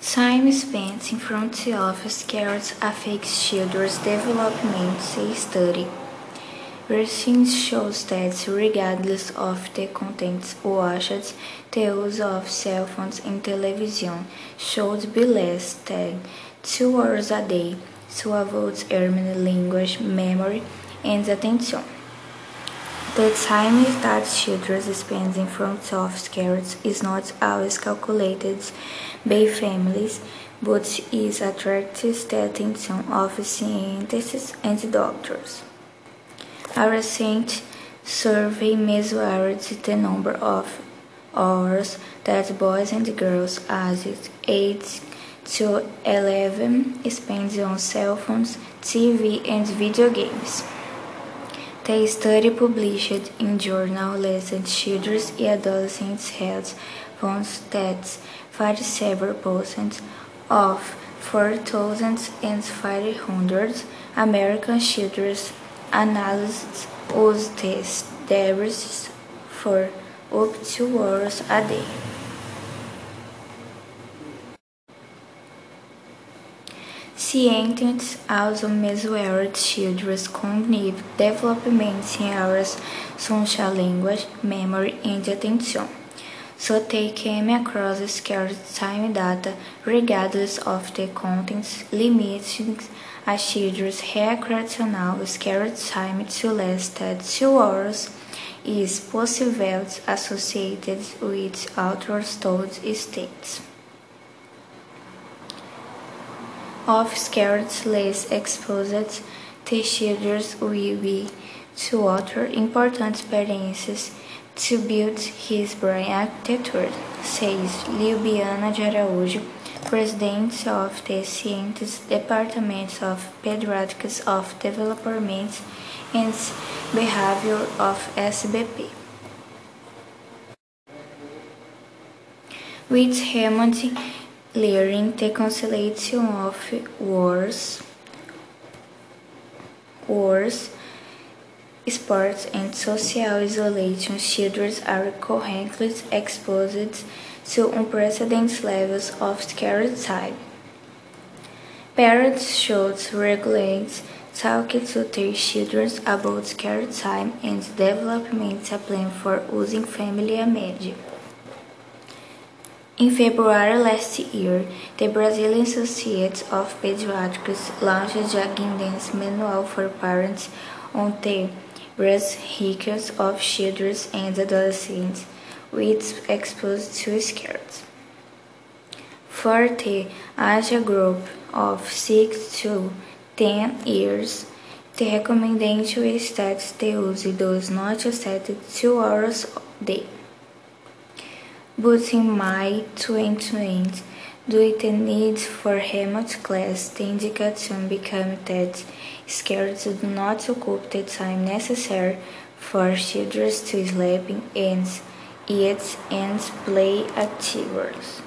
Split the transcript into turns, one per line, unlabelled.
Time spent in front of screens affects children's development, a study. Research shows that regardless of the content watched, the use of cell phones and television should be less than two hours a day to avoid harming language, memory, and attention. The time that children spend in front of screens is not always calculated by families, but is attracts the attention of scientists and doctors. A recent survey measured the number of hours that boys and girls aged 8 to 11 spend on cell phones, TV, and video games. The study published in journal Lancet children's and Adolescents Health found that 57% of 4,500 American children analyzed used these devices for up to hours a day. Scientists also measured children's cognitive development in areas such as language, memory, and attention. So they came across screen time data regardless of the contents, limiting a children's recreational screen time to less than two hours is possibly associated with altered states of scared less exposed, children will be to other important experiences to build his brain architecture, says Liubiana de president of the Science Department of Pediatrics of Development and Behavior of SBP. With Hammond learning the conciliation of wars, wars, sports, and social isolation, children are currently exposed to unprecedented levels of time. Parents should regulate talk to their children about time and development plan for using family media. In February last year, the Brazilian Society of Pediatrics launched a guidance manual for parents on the risks of children and adolescents with exposed to screens. For the age group of 6 to 10 years, the recommendation is that the use does not exceed 2 hours a day. But in May 2020, due to the need for remote class, the indication became that screens do not occupy the time necessary for children to sleep and eat and play activities.